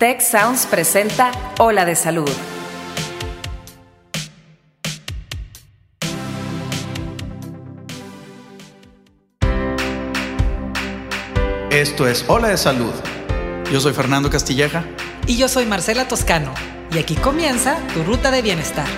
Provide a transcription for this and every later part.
Tech Sounds presenta Ola de Salud. Esto es Ola de Salud. Yo soy Fernando Castilleja. Y yo soy Marcela Toscano. Y aquí comienza tu ruta de bienestar.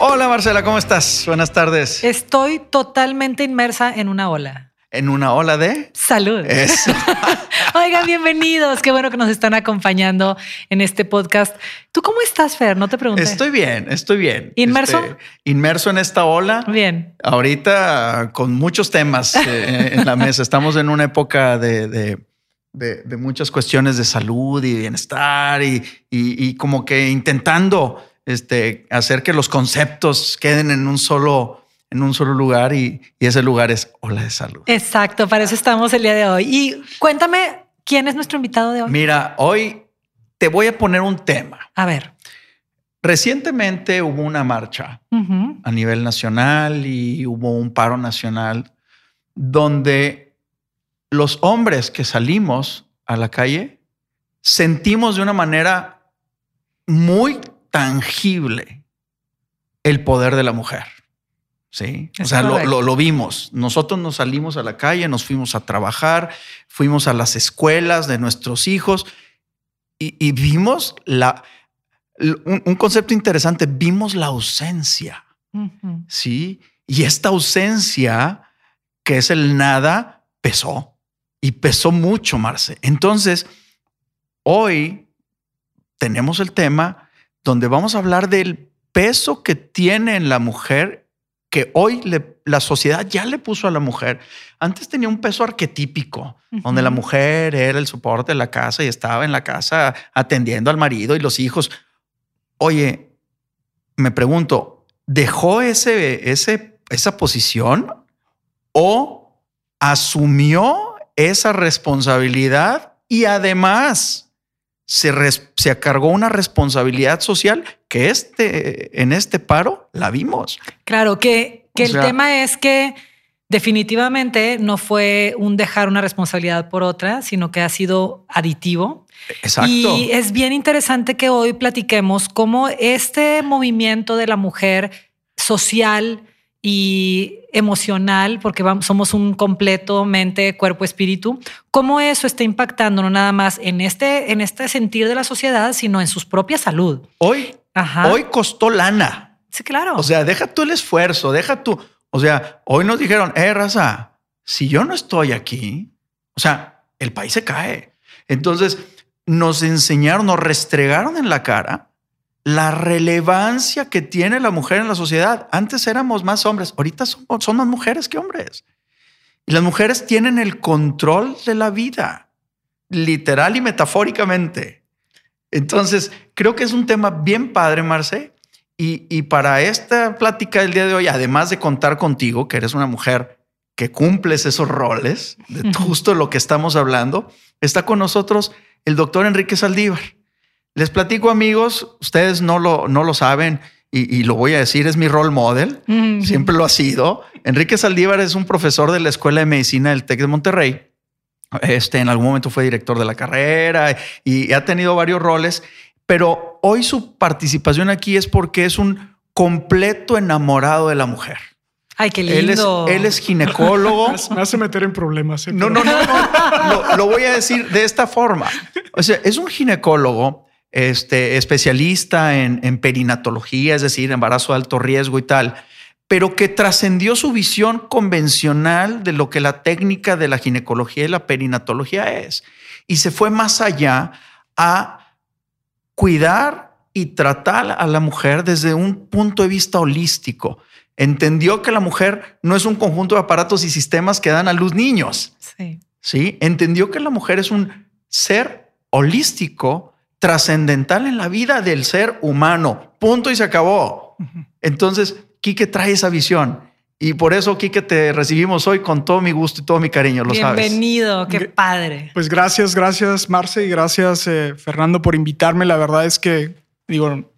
Hola Marcela, ¿cómo estás? Buenas tardes. Estoy totalmente inmersa en una ola. ¿En una ola de? Salud. Eso. Oigan, bienvenidos. Qué bueno que nos están acompañando en este podcast. ¿Tú cómo estás, Fer? No te pregunté. Estoy bien, estoy bien. ¿Inmerso? Este, inmerso en esta ola. Bien. Ahorita con muchos temas eh, en la mesa. Estamos en una época de, de, de- de muchas cuestiones de salud y bienestar y, y- y como que intentando este, hacer que los conceptos queden en un solo, en un solo lugar y, y ese lugar es ola de salud. Exacto, para eso estamos el día de hoy. Y cuéntame, ¿quién es nuestro invitado de hoy? Mira, hoy te voy a poner un tema. A ver. Recientemente hubo una marcha a nivel nacional y hubo un paro nacional donde los hombres que salimos a la calle sentimos de una manera muy tangible el poder de la mujer. Sí, o sea, lo, lo- lo vimos. Nosotros nos salimos a la calle, nos fuimos a trabajar, fuimos a las escuelas de nuestros hijos y, y vimos la, un, un concepto interesante, vimos la ausencia. Sí. Y esta ausencia, que es el nada, pesó. Y pesó mucho, Marce. Entonces, hoy tenemos el tema donde vamos a hablar del peso que tiene en la mujer, que hoy le- la sociedad ya le puso a la mujer. Antes tenía un peso arquetípico, donde la mujer era el soporte de la casa y estaba en la casa atendiendo al marido y los hijos. Oye, me pregunto, ¿dejó ese, ese, esa posición o asumió esa responsabilidad y además se, res- se cargó una responsabilidad social que este, en este paro la vimos? Claro, que, que O el tema es que definitivamente no fue un dejar una responsabilidad por otra, sino que ha sido aditivo. Exacto. Y es bien interesante que hoy platiquemos cómo este movimiento de la mujer social y emocional, porque vamos- somos un completo mente, cuerpo, espíritu, cómo eso está impactando no nada más en este, en este sentir de la sociedad, sino en su propia salud. hoy, Ajá. hoy costó lana. sí, claro. O sea, deja tú el esfuerzo, deja tú. O sea, hoy nos dijeron, eh, raza, si yo no estoy aquí, o sea, el país se cae. Entonces nos enseñaron, nos restregaron en la cara la relevancia que tiene la mujer en la sociedad. Antes éramos más hombres, ahorita son, son más mujeres que hombres. Y las mujeres tienen el control de la vida, literal y metafóricamente. Entonces, creo que es un tema bien padre, Marce. Y, y para esta plática del día de hoy, además de contar contigo, que eres una mujer que cumples esos roles, de justo lo que estamos hablando, está con nosotros el doctor Enrique Saldívar. Les platico, amigos, ustedes no lo, no lo saben y, y lo voy a decir, es mi role model. Ujú. Siempre lo ha sido. Enrique Saldívar es un profesor de la Escuela de Medicina del TEC de Monterrey. Este, en algún momento fue director de la carrera y ha tenido varios roles, pero hoy su participación aquí es porque es un completo enamorado de la mujer. Ay, qué Él es, lindo. él es ginecólogo. Me hace- Me hace meter en problemas. ¿eh? No, no, no, no. Lo, lo voy a decir de esta forma. O sea, es un ginecólogo este, especialista en, en perinatología, es decir, embarazo de alto riesgo y tal, pero que trascendió su visión convencional de lo que la técnica de la ginecología y la perinatología es. Y se fue más allá a cuidar y tratar a la mujer desde un punto de vista holístico. Entendió que la mujer no es un conjunto de aparatos y sistemas que dan a luz niños. Sí. ¿sí? Entendió que la mujer es un ser holístico, trascendental en la vida del ser humano. Punto y se acabó. Entonces, Quique trae esa visión. Y por eso, Quique, te recibimos hoy con todo mi gusto y todo mi cariño, lo sabes. Bienvenido, qué padre. Pues gracias, gracias Marce y gracias eh, Fernando por invitarme. La verdad es que, digo,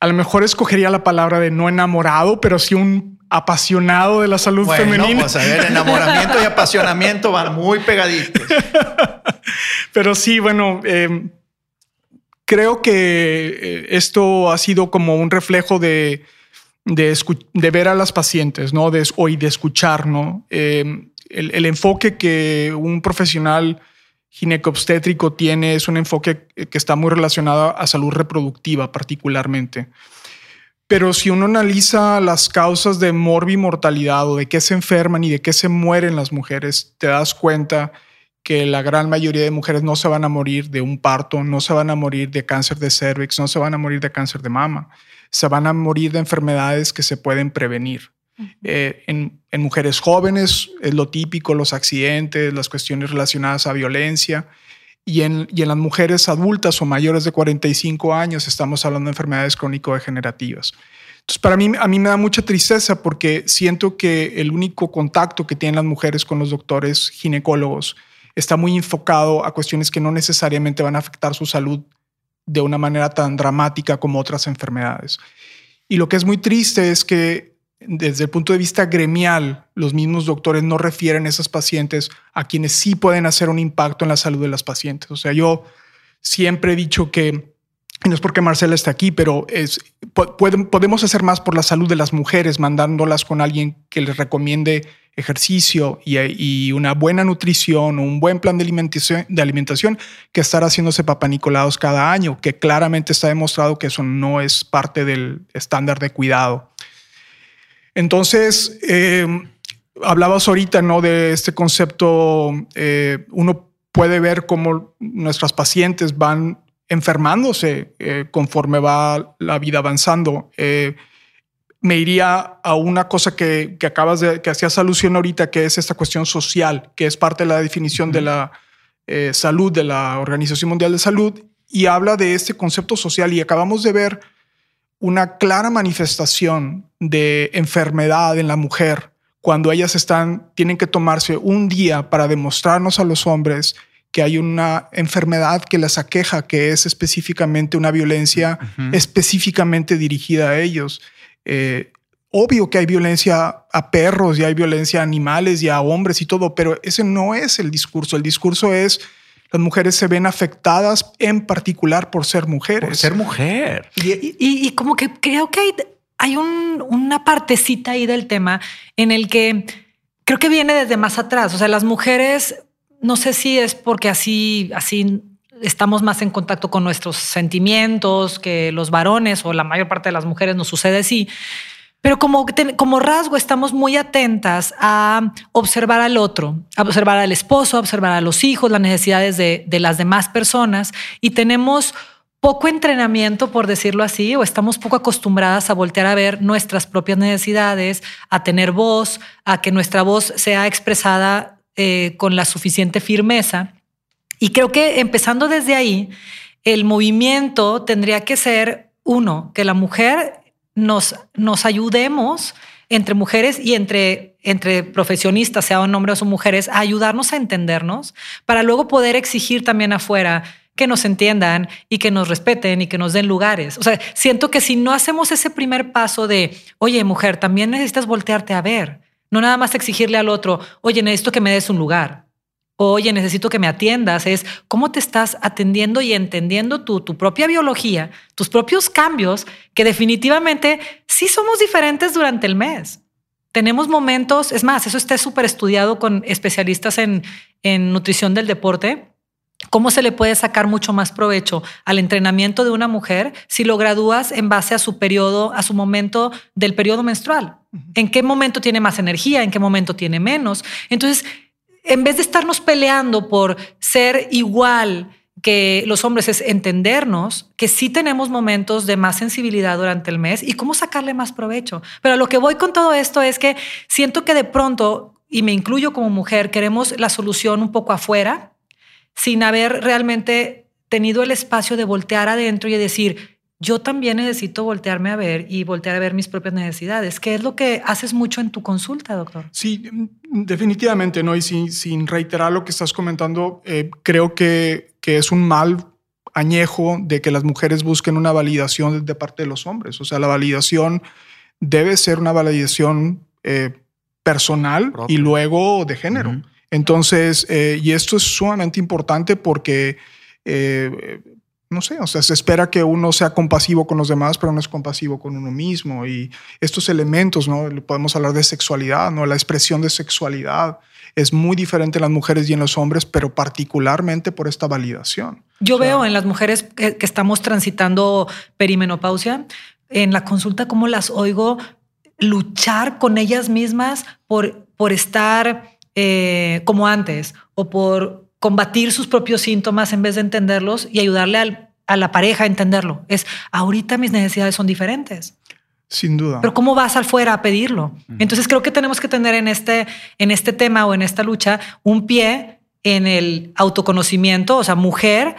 a lo mejor escogería la palabra de no enamorado, pero sí un apasionado de la salud bueno, femenina. Pues a ver, enamoramiento y apasionamiento van muy pegaditos. Pero sí, bueno, eh, creo que eh, esto ha sido como un reflejo de, ver a las pacientes, ¿no? De, o de escuchar, ¿no? Eh, el, el, enfoque que un profesional ginecobstétrico tiene es un enfoque que está muy relacionado a salud reproductiva particularmente. Pero si uno analiza las causas de morbimortalidad o de qué se enferman y de qué se mueren las mujeres, te das cuenta que la gran mayoría de mujeres no se van a morir de un parto, no se van a morir de cáncer de cervix, no se van a morir de cáncer de mama, se van a morir de enfermedades que se pueden prevenir. Uh -huh. eh, en, en, mujeres jóvenes es lo típico, los accidentes, las cuestiones relacionadas a violencia. Y en, y en las mujeres adultas o mayores de 45 años estamos hablando de enfermedades crónico-degenerativas. Entonces, para mí, a mí me da mucha tristeza porque siento que el único contacto que tienen las mujeres con los doctores ginecólogos está muy enfocado a cuestiones que no necesariamente van a afectar su salud de una manera tan dramática como otras enfermedades. Y lo que es muy triste es que desde el punto de vista gremial, los mismos doctores no refieren a esas pacientes a quienes sí pueden hacer un impacto en la salud de las pacientes. O sea, yo siempre he dicho que, y no es porque Marcela está aquí, pero es, podemos hacer más por la salud de las mujeres mandándolas con alguien que les recomiende ejercicio y, una buena nutrición un buen plan de alimentación, de alimentación que estar haciéndose papanicolados cada año, que claramente está demostrado que eso no es parte del estándar de cuidado. Entonces, eh, hablabas ahorita ¿no? de este concepto, eh, uno puede ver cómo nuestras pacientes van enfermándose eh, conforme va la vida avanzando. Eh, me iría a una cosa que, que, acabas de, que hacías alusión ahorita, que es esta cuestión social, que es parte de la definición de la eh, salud de la Organización Mundial de Salud, y habla de este concepto social. Y acabamos de ver una clara manifestación de enfermedad en la mujer cuando ellas están, tienen que tomarse un día para demostrarnos a los hombres que hay una enfermedad que las aqueja, que es específicamente una violencia uh -huh. específicamente dirigida a ellos. Eh, obvio que hay violencia a perros y hay violencia a animales y a hombres y todo, pero ese no es el discurso. El discurso es las mujeres se ven afectadas en particular por ser mujeres. Por ser mujer. Y, y, y como que creo que hay, hay un, una partecita ahí del tema en el que creo que viene desde más atrás. O sea, las mujeres, no sé si es porque así, así estamos más en contacto con nuestros sentimientos que los varones o la mayor parte de las mujeres nos sucede así. Pero como, como rasgo estamos muy atentas a observar al otro, a observar al esposo, a observar a los hijos, las necesidades de, de las demás personas y tenemos poco entrenamiento, por decirlo así, o estamos poco acostumbradas a voltear a ver nuestras propias necesidades, a tener voz, a que nuestra voz sea expresada eh, con la suficiente firmeza. Y creo que empezando desde ahí, el movimiento tendría que ser, uno, que la mujer nos, nos ayudemos entre mujeres y entre, entre profesionistas, sea un hombre o mujeres, a ayudarnos a entendernos para luego poder exigir también afuera que nos entiendan y que nos respeten y que nos den lugares. O sea, siento que si no hacemos ese primer paso de, oye, mujer, también necesitas voltearte a ver, no nada más exigirle al otro, oye, necesito que me des un lugar. Oye, necesito que me atiendas. Es cómo te estás atendiendo y entendiendo tu, tu propia biología, tus propios cambios, que definitivamente sí somos diferentes durante el mes. Tenemos momentos, es más, eso está súper estudiado con especialistas en, en nutrición del deporte, cómo se le puede sacar mucho más provecho al entrenamiento de una mujer si lo gradúas en base a su periodo, a su momento del periodo menstrual. En qué momento tiene más energía, en qué momento tiene menos. Entonces, en vez de estarnos peleando por ser igual que los hombres, es entendernos que sí tenemos momentos de más sensibilidad durante el mes y cómo sacarle más provecho. Pero lo que voy con todo esto es que siento que de pronto, y me incluyo como mujer, queremos la solución un poco afuera, sin haber realmente tenido el espacio de voltear adentro y de decir, yo también necesito voltearme a ver y voltear a ver mis propias necesidades, que es lo que haces mucho en tu consulta, doctor. Sí, definitivamente, ¿no? Y sin, sin reiterar lo que estás comentando, eh, creo que, que es un mal añejo de que las mujeres busquen una validación de parte de los hombres. O sea, la validación debe ser una validación eh, personal Propia. y luego de género. Entonces, eh, y esto es sumamente importante porque, eh, no sé, o sea, se espera que uno sea compasivo con los demás, pero no es compasivo con uno mismo. Y estos elementos, ¿no? Podemos hablar de sexualidad, ¿no? La expresión de sexualidad es muy diferente en las mujeres y en los hombres, pero particularmente por esta validación. Yo O sea, veo en las mujeres que, que estamos transitando perimenopausia, en la consulta, cómo las oigo luchar con ellas mismas por, por estar eh, como antes o por combatir sus propios síntomas en vez de entenderlos y ayudarle al- a la pareja a entenderlo. Es ahorita mis necesidades son diferentes. Sin duda. Pero ¿cómo vas al fuera a pedirlo? Entonces creo que tenemos que tener en este, en este tema o en esta lucha un pie en el autoconocimiento, o sea, mujer,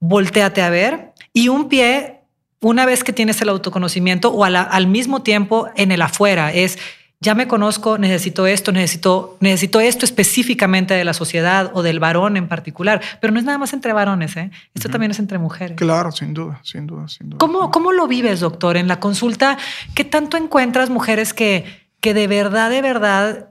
volteate a ver, y un pie, una vez que tienes el autoconocimiento o la- al mismo tiempo en el afuera, es, ya me conozco, necesito esto, necesito, necesito esto específicamente de la sociedad o del varón en particular, pero no es nada más entre varones, ¿eh? esto también es entre mujeres. Claro, sin duda, sin duda, sin duda. ¿Cómo, ¿Cómo lo vives, doctor, en la consulta? ¿Qué tanto encuentras mujeres que, que de verdad, de verdad,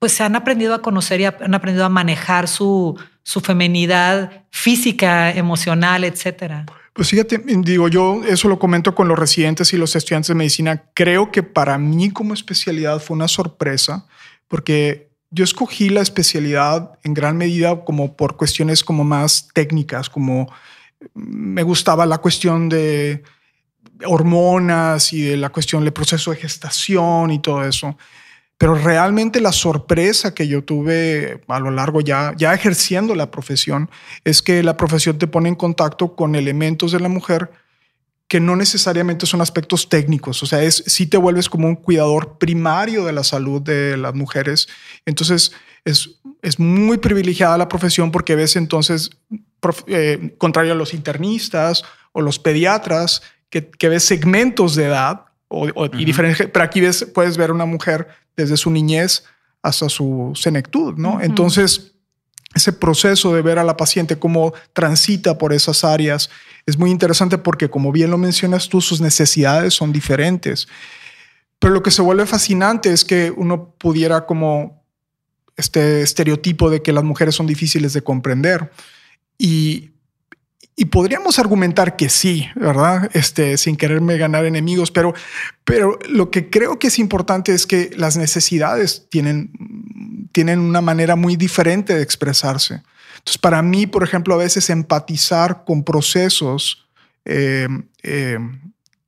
pues se han aprendido a conocer y han aprendido a manejar su, su feminidad física, emocional, etcétera? Pues fíjate, digo, yo eso lo comento con los residentes y los estudiantes de medicina. Creo que para mí como especialidad fue una sorpresa porque yo escogí la especialidad en gran medida como por cuestiones como más técnicas, como me gustaba la cuestión de hormonas y de la cuestión del proceso de gestación y todo eso. Pero realmente la sorpresa que yo tuve a lo largo ya, ya ejerciendo la profesión es que la profesión te pone en contacto con elementos de la mujer que no necesariamente son aspectos técnicos. O sea, es si te vuelves como un cuidador primario de la salud de las mujeres. Entonces, es, es muy privilegiada la profesión porque ves entonces, eh, contrario a los internistas o los pediatras, que, que ves segmentos de edad o, o- y diferentes, pero aquí ves, puedes ver una mujer desde su niñez hasta su senectud, ¿no? Entonces, ese proceso de ver a la paciente cómo transita por esas áreas es muy interesante porque, como bien lo mencionas tú, sus necesidades son diferentes. Pero lo que se vuelve fascinante es que uno pudiera como este estereotipo de que las mujeres son difíciles de comprender. Y, y podríamos argumentar que sí, ¿verdad? Este, sin quererme ganar enemigos, pero, pero lo que creo que es importante es que las necesidades tienen, tienen una manera muy diferente de expresarse. Entonces, para mí, por ejemplo, a veces empatizar con procesos eh, eh,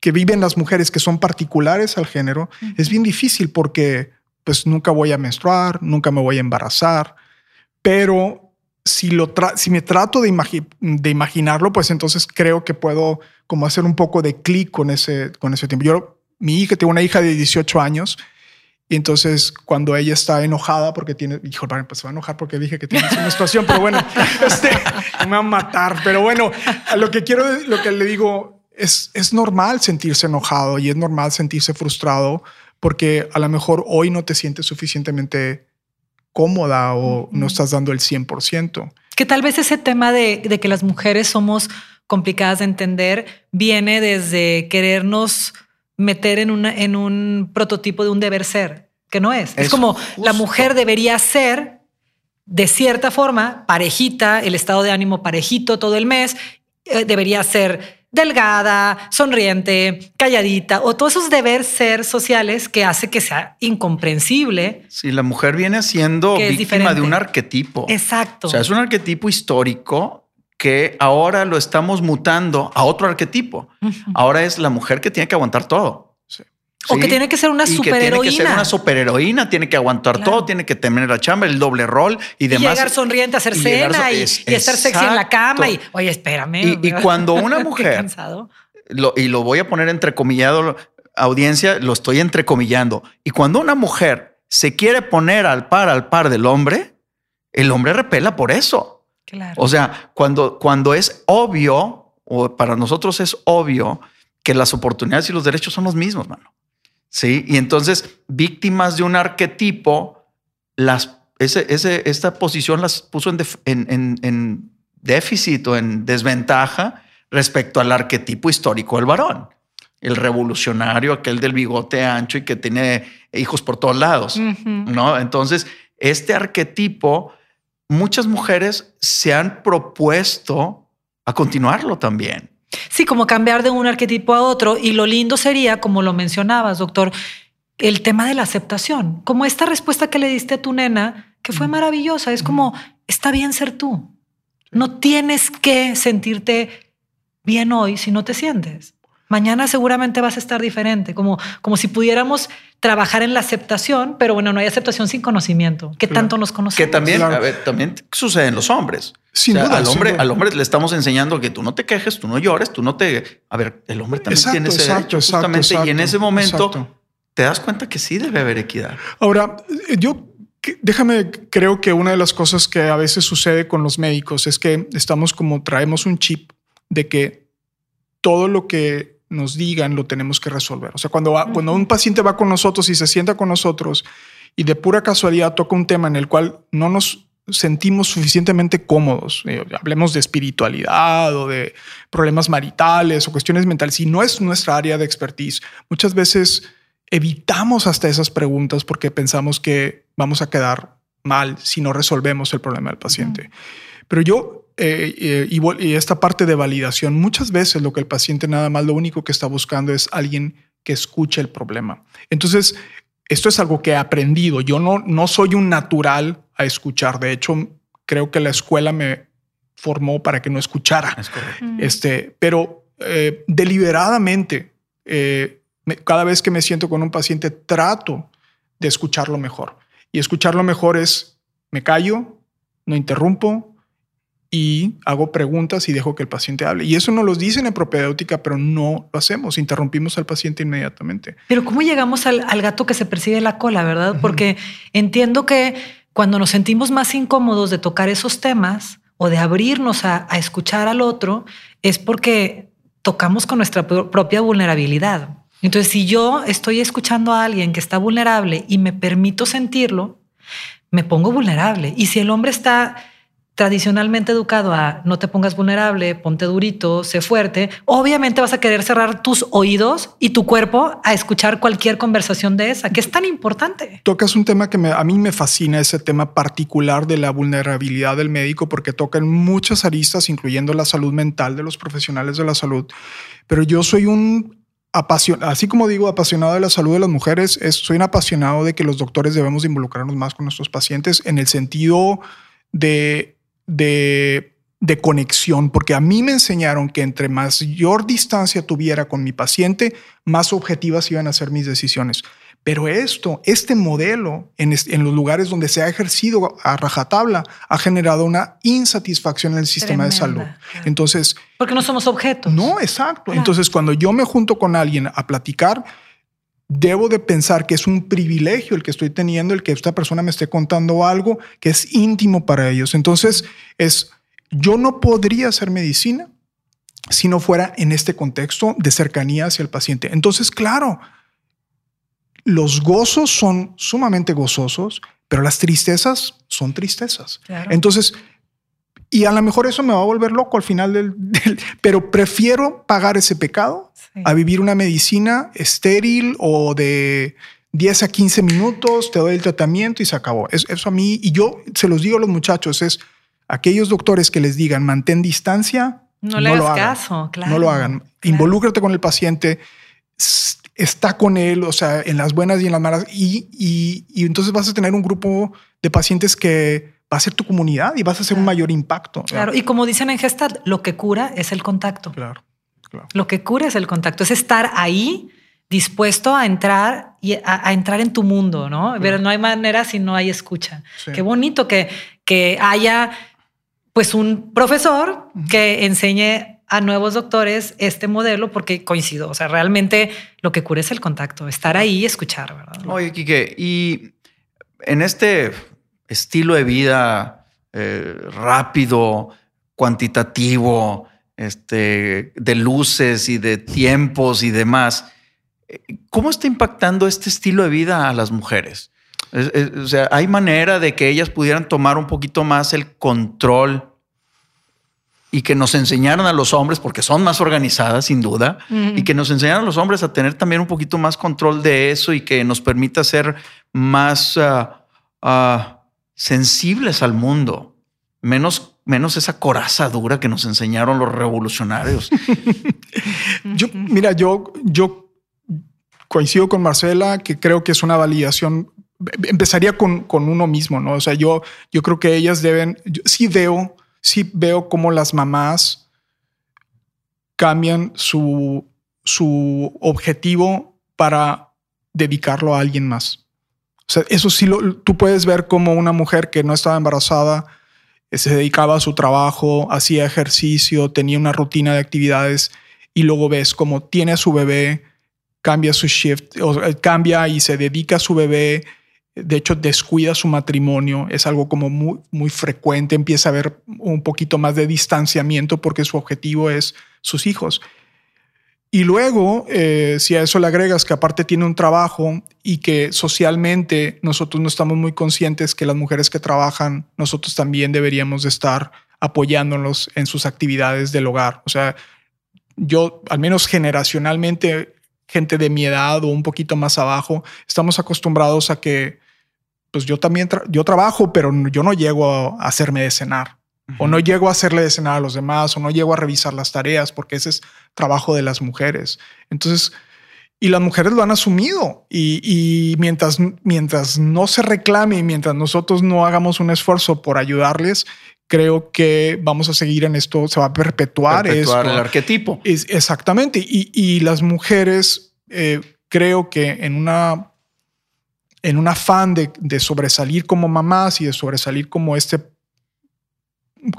que viven las mujeres que son particulares al género es bien difícil porque pues nunca voy a menstruar, nunca me voy a embarazar, pero si, lo tra- si me trato de, imagi- de imaginarlo, pues entonces creo que puedo como hacer un poco de clic con ese, con ese tiempo. Yo, mi hija, tengo una hija de 18 años y entonces cuando ella está enojada porque tiene, hijo, pues se va a enojar porque dije que tiene su menstruación, pero bueno, este, me va a matar. Pero bueno, a lo que quiero, lo que le digo es, es normal sentirse enojado y es normal sentirse frustrado porque a lo mejor hoy no te sientes suficientemente cómoda o no estás dando el 100%. Que tal vez ese tema de, de que las mujeres somos complicadas de entender viene desde querernos meter en, una, en un prototipo de un deber ser, que no es. Es, Es como justo. la mujer debería ser de cierta forma parejita, el estado de ánimo parejito todo el mes, eh, debería ser delgada, sonriente, calladita, o todos esos deber ser sociales que hace que sea incomprensible. Si la mujer viene siendo víctima de un arquetipo. Exacto. O sea, es un arquetipo histórico que ahora lo estamos mutando a otro arquetipo. Ahora es la mujer que tiene que aguantar todo. O Sí. que tiene que ser una Y que tiene que ser superheroína. una superheroína, tiene que aguantar Claro. todo, tiene que tener la chamba, el doble rol y Y demás. llegar sonriente a hacer y cena y, es- y estar sexy en la cama y oye, espérame. Y- y cuando una mujer-. Lo- y lo voy a poner entrecomillado, audiencia, lo estoy entrecomillando. Y cuando una mujer se quiere poner al par, al par del hombre, el hombre repela por eso. Claro. O sea, cuando, cuando es obvio, o para nosotros es obvio, que las oportunidades y los derechos son los mismos, mano. Sí. Y entonces, víctimas de un arquetipo, las, ese, ese, esta posición las puso en, def- en, en- en déficit o en desventaja respecto al arquetipo histórico del varón. el revolucionario, aquel del bigote ancho y que tiene hijos por todos lados, ¿no? Entonces, este arquetipo, muchas mujeres se han propuesto a continuarlo también. Sí, como cambiar de un arquetipo a otro. Y lo lindo sería, como lo mencionabas, doctor, el tema de la aceptación, como esta respuesta que le diste a tu nena, que fue maravillosa. Es como, está bien ser tú. No tienes que sentirte bien hoy si no te sientes. Mañana seguramente vas a estar diferente, como, como si pudiéramos trabajar en la aceptación, pero bueno, no hay aceptación sin conocimiento. ¿Qué tanto nos conocemos? Que también, también sucede en los hombres. Sin duda, al hombre, al hombre le estamos enseñando que tú no te quejes, tú no llores, tú no te. A ver, el hombre también tiene ese derecho, justamente, y en ese momento te das cuenta que sí debe haber equidad. Ahora, yo déjame, creo que una de las cosas que a veces sucede con los médicos es que estamos como traemos un chip de que todo lo que nos digan lo tenemos que resolver. O sea, cuando, cuando un paciente va con nosotros y se sienta con nosotros y de pura casualidad toca un tema en el cual no nos sentimos suficientemente cómodos, eh, hablemos de espiritualidad o de problemas maritales o cuestiones mentales, si no es nuestra área de expertise, muchas veces evitamos hasta esas preguntas porque pensamos que vamos a quedar mal si no resolvemos el problema del paciente. Pero yo, eh, eh, y, esta parte de validación, muchas veces lo que el paciente nada más lo único que está buscando es alguien que escuche el problema. Entonces, esto es algo que he aprendido. Yo no, no soy un natural a escuchar. De hecho, creo que la escuela me formó para que no escuchara. Este, pero eh, deliberadamente cada vez que me siento con un paciente, trato de escucharlo mejor. Y escucharlo mejor es, me callo, no interrumpo y hago preguntas y dejo que el paciente hable. Y eso nos lo dicen en propedéutica, pero no lo hacemos, interrumpimos al paciente inmediatamente. Pero ¿cómo llegamos al, gato que se persigue la cola, verdad? Porque entiendo que cuando nos sentimos más incómodos de tocar esos temas o de abrirnos a escuchar al otro, es porque tocamos con nuestra propia vulnerabilidad. Entonces, si yo estoy escuchando a alguien que está vulnerable y me permito sentirlo, me pongo vulnerable. Y si el hombre está tradicionalmente educado a no te pongas vulnerable, ponte durito, sé fuerte, obviamente vas a querer cerrar tus oídos y tu cuerpo a escuchar cualquier conversación de esa, que es tan importante. Tocas un tema que a mí me fascina, ese tema particular de la vulnerabilidad del médico, porque toca en muchas aristas, incluyendo la salud mental de los profesionales de la salud. Pero yo soy un así como digo, apasionado de la salud de las mujeres, soy un apasionado de que los doctores debemos involucrarnos más con nuestros pacientes en el sentido de, de, de conexión, porque a mí me enseñaron que entre mayor distancia tuviera con mi paciente, más objetivas iban a ser mis decisiones. Pero esto, este modelo en, los lugares donde se ha ejercido a rajatabla, ha generado una insatisfacción en el sistema de salud. Entonces. Porque no somos objetos. No, exacto. Entonces, cuando yo me junto con alguien a platicar, debo de pensar que es un privilegio el que estoy teniendo, el que esta persona me esté contando algo que es íntimo para ellos. Entonces, es, yo no podría hacer medicina si no fuera en este contexto de cercanía hacia el paciente. Entonces, claro, los gozos son sumamente gozosos, pero las tristezas son tristezas. Entonces, y a lo mejor eso me va a volver loco al final del, pero prefiero pagar ese pecado a vivir una medicina estéril o de 10 a 15 minutos, te doy el tratamiento y se acabó. Eso, a mí, y yo se los digo a los muchachos, es aquellos doctores que les digan mantén distancia, no, le hagas caso, claro. No lo hagan. Involúcrate con el paciente está con él, o sea, en las buenas y en las malas. Y, y, entonces vas a tener un grupo de pacientes que va a ser tu comunidad y vas a hacer un mayor impacto. Claro, y como dicen en Gestalt, lo que cura es el contacto. Claro, claro. Lo que cura es el contacto, es estar ahí dispuesto a entrar y a, entrar en tu mundo, ¿no? Pero no hay manera si no hay escucha. Qué bonito que, que haya pues un profesor que enseñe a nuevos doctores este modelo porque coincido. O sea, realmente lo que cura es el contacto, estar ahí y escuchar, ¿verdad? Oye, Quique, y en este estilo de vida eh, rápido, cuantitativo, este, de luces y de tiempos y demás, ¿cómo está impactando este estilo de vida a las mujeres? o sea, ¿hay manera de que ellas pudieran tomar un poquito más el control y que nos enseñaran a los hombres, porque son más organizadas sin duda, y que nos enseñaran a los hombres a tener también un poquito más control de eso y que nos permita ser más ah, ah, sensibles al mundo, menos, menos esa coraza dura que nos enseñaron los revolucionarios. yo, mira, yo, yo coincido con Marcela que creo que es una validación. Empezaría con, con uno mismo, ¿no? O sea, yo, yo creo que ellas deben, sí veo sí veo cómo las mamás cambian su, su objetivo para dedicarlo a alguien más. O sea, eso sí lo, tú puedes ver como una mujer que no estaba embarazada eh, se dedicaba a su trabajo, hacía ejercicio, tenía una rutina de actividades y luego ves cómo tiene a su bebé, cambia su shift, o, cambia y se dedica a su bebé, de hecho descuida su matrimonio, es algo como muy, muy frecuente, empieza a haber un poquito más de distanciamiento porque su objetivo es sus hijos. Y luego, eh, si a eso le agregas que aparte tiene un trabajo y que socialmente nosotros no estamos muy conscientes que las mujeres que trabajan, nosotros también deberíamos de estar apoyándolos en sus actividades del hogar. O sea, yo, al menos generacionalmente, gente de mi edad o un poquito más abajo, estamos acostumbrados a que pues yo también yo trabajo, pero yo no llego a hacerme de cenar. O no llego a hacerle de cenar a los demás, o no llego a revisar las tareas, porque ese es trabajo de las mujeres. Entonces, y las mujeres lo han asumido. Y, mientras, mientras no se reclame y mientras nosotros no hagamos un esfuerzo por ayudarles, creo que vamos a seguir en esto, se va a perpetuar, perpetuar el arquetipo. Es, exactamente. Y, y, las mujeres, eh, creo que en una en un afán de, sobresalir como mamás y de sobresalir como este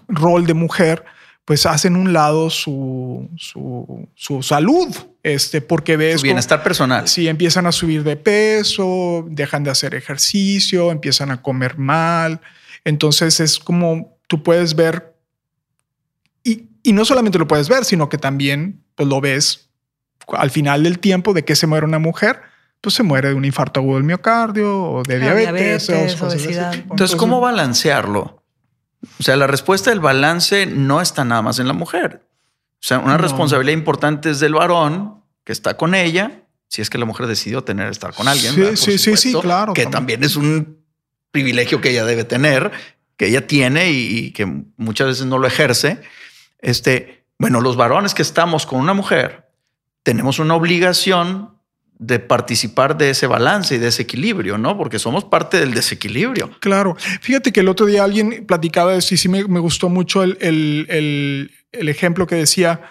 rol de mujer, pues hacen un lado su, su, salud, este, porque ves... Su bienestar personal. Sí, empiezan a subir de peso, dejan de hacer ejercicio, empiezan a comer mal. Entonces es como tú puedes ver, y, y no solamente lo puedes ver, sino que también pues, lo ves al final del tiempo de que se muere una mujer pues se muere de un infarto agudo del miocardio o de diabetes. Entonces, ¿cómo balancearlo? O sea, la respuesta del balance no está nada más en la mujer. O sea, una responsabilidad importante es del varón que está con ella, si es que la mujer decidió tener estar con alguien. Sí, sí, sí, claro. Que también. es un privilegio que ella debe tener, que ella tiene y, que muchas veces no lo ejerce. Este, bueno, los varones que estamos con una mujer tenemos una obligación de participar de ese balance y de ese equilibrio, ¿no? Porque somos parte del desequilibrio. Claro. Fíjate que el otro día alguien platicaba de esto y sí me, gustó mucho el, el, el, ejemplo que decía,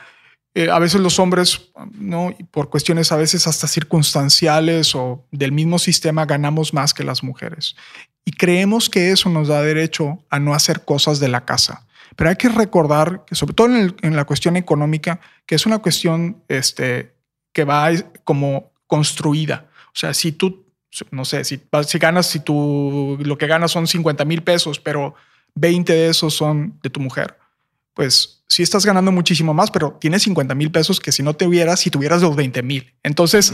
eh, a veces los hombres, ¿no? por cuestiones a veces hasta circunstanciales o del mismo sistema, ganamos más que las mujeres. Y creemos que eso nos da derecho a no hacer cosas de la casa. Pero hay que recordar que, sobre todo en, en la cuestión económica, que es una cuestión este, que va como construida. O sea, si tú, no sé, si, si ganas, si tú lo que ganas son 50 mil pesos, pero 20 de esos son de tu mujer, pues sí estás ganando muchísimo más, pero tienes 50 mil pesos que si no te hubieras, si tuvieras los 20 mil. Entonces,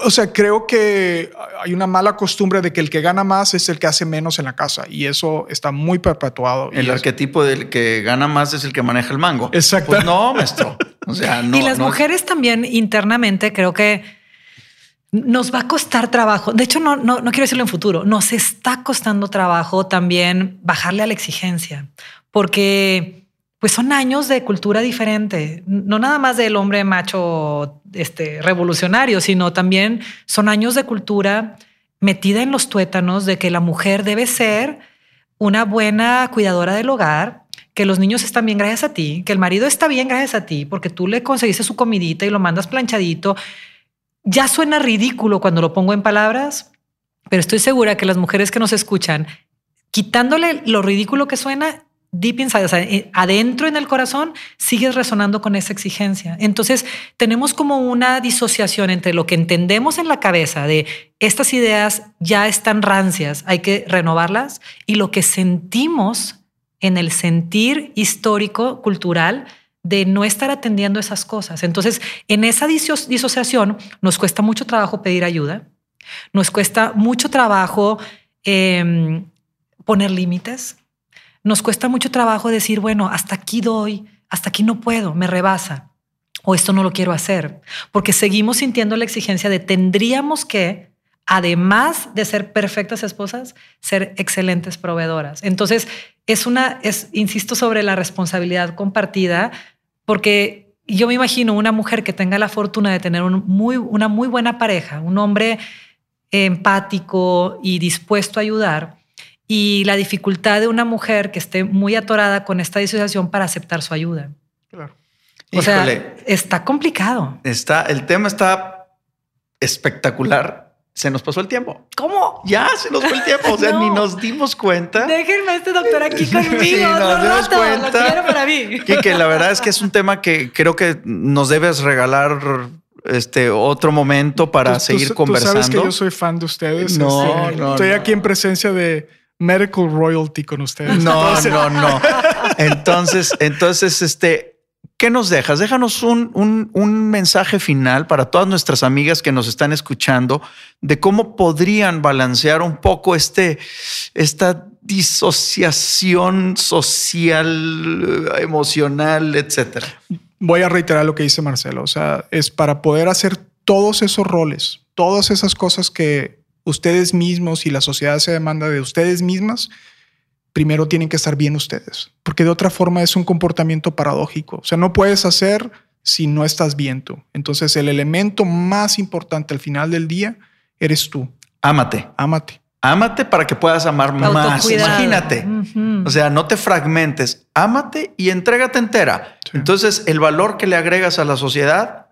o sea, creo que hay una mala costumbre de que el que gana más es el que hace menos en la casa y eso está muy perpetuado. El arquetipo del que gana más es el que maneja el mango. Exacto. Pues no, maestro. O sea, no. Y las mujeres también internamente creo que nos va a costar trabajo. De hecho, no, no, no quiero decirlo en futuro. Nos está costando trabajo también bajarle a la exigencia, porque pues son años de cultura diferente, no nada más del hombre macho este, revolucionario, sino también son años de cultura metida en los tuétanos de que la mujer debe ser una buena cuidadora del hogar, que los niños están bien gracias a ti, que el marido está bien gracias a ti, porque tú le conseguiste su comidita y lo mandas planchadito, ya suena ridículo cuando lo pongo en palabras, pero estoy segura que las mujeres que nos escuchan, quitándole lo ridículo que suena, deep inside, eh, adentro en el corazón, sigues resonando con esa exigencia. Entonces, tenemos como una disociación entre lo que entendemos en la cabeza de estas ideas ya están rancias, hay que renovarlas, y lo que sentimos en el sentir histórico, cultural, de no estar atendiendo esas cosas. Entonces, en esa disociación nos cuesta mucho trabajo pedir ayuda, nos cuesta mucho trabajo em, poner límites, nos cuesta mucho trabajo decir, bueno, hasta aquí doy, hasta aquí no puedo, me rebasa o esto no lo quiero hacer, porque seguimos sintiendo la exigencia de tendríamos que, además de ser perfectas esposas, ser excelentes proveedoras. Entonces, es una, es, insisto sobre la responsabilidad compartida, porque yo me imagino una mujer que tenga la fortuna de tener un muy, una muy buena pareja, un hombre empático y dispuesto a ayudar, y la dificultad de una mujer que esté muy atorada con esta disociación para aceptar su ayuda. Claro. O sea, está complicado. Está, el tema está espectacular. Se nos pasó el tiempo. ¿Cómo? Ya se nos fue el tiempo. O sea, ni nos dimos cuenta. Déjenme a este doctor aquí conmigo. Sí, nos dimos rato. cuenta. Lo quiero para mí. que la verdad es que es un tema que creo que nos debes regalar este otro momento para Tú- seguir tú, conversando. Tú sabes que yo soy fan de ustedes. No, este, no, Estoy no. aquí en presencia de medical royalty con ustedes. No, Entonces, no, no. Entonces, entonces, este, ¿qué nos dejas? Déjanos un, un, mensaje final para todas nuestras amigas que nos están escuchando de cómo podrían balancear un poco este, esta disociación social, eh, emocional, etcétera. Voy a reiterar lo que dice Marcelo. O sea, es para poder hacer todos esos roles, todas esas cosas que ustedes mismos y la sociedad se demanda de ustedes mismas, primero tienen que estar bien ustedes, porque de otra forma es un comportamiento paradójico. O sea, no puedes hacer si no estás bien tú. Entonces, el elemento más importante al final del día eres tú. Ámate. Ámate. Ámate para que puedas amar más. Imagínate. O sea, no te fragmentes, ámate y entrégate entera. Sí. Entonces, el valor que le agregas a la sociedad,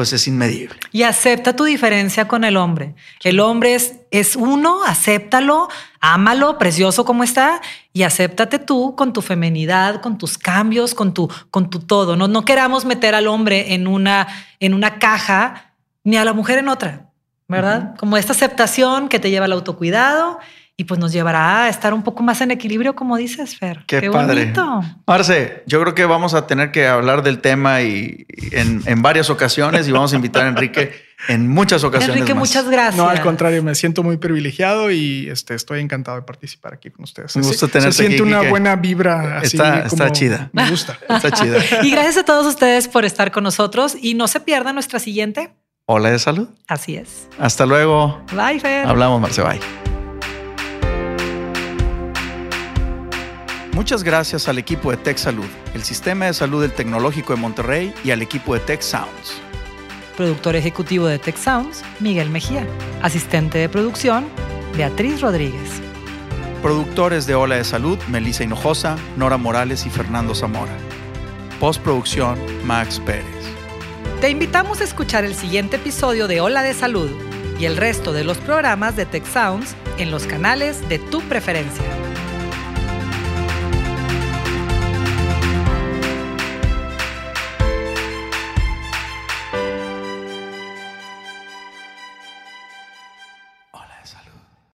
pues es inmedible. Y acepta tu diferencia con el hombre. El hombre es, es uno, acéptalo, ámalo, precioso como está, y acéptate tú con tu femenidad, con tus cambios, con tu, con tu todo. No, no queramos meter al hombre en una, en una caja, ni a la mujer en otra, ¿verdad? Como esta aceptación que te lleva al autocuidado y pues nos llevará a estar un poco más en equilibrio, como dices, Fer. Qué, padre. bonito. Marce, yo creo que vamos a tener que hablar del tema y, y en, en varias ocasiones y vamos a invitar a Enrique en muchas ocasiones. Enrique, más. muchas gracias. No, al contrario, me siento muy privilegiado y este, estoy encantado de participar aquí con ustedes. Un gusto Se- tenerte Se siente aquí, una Quique. buena vibra. Así Está- chida. Me gusta. Está chido. Y gracias a todos ustedes por estar con nosotros y no se pierdan nuestra siguiente. Hola de salud. Así es. Hasta luego. Bye, Fer. Hablamos, Marce. Bye. Muchas gracias al equipo de Tech Salud, el sistema de salud del Tecnológico de Monterrey y al equipo de Tech Sounds. Productor ejecutivo de Tech Sounds, Miguel Mejía. Asistente de producción, Beatriz Rodríguez. Productores de Ola de Salud, Melissa Hinojosa, Nora Morales y Fernando Zamora. Postproducción, Max Pérez. Te invitamos a escuchar el siguiente episodio de Ola de Salud y el resto de los programas de Tech Sounds en los canales de tu preferencia.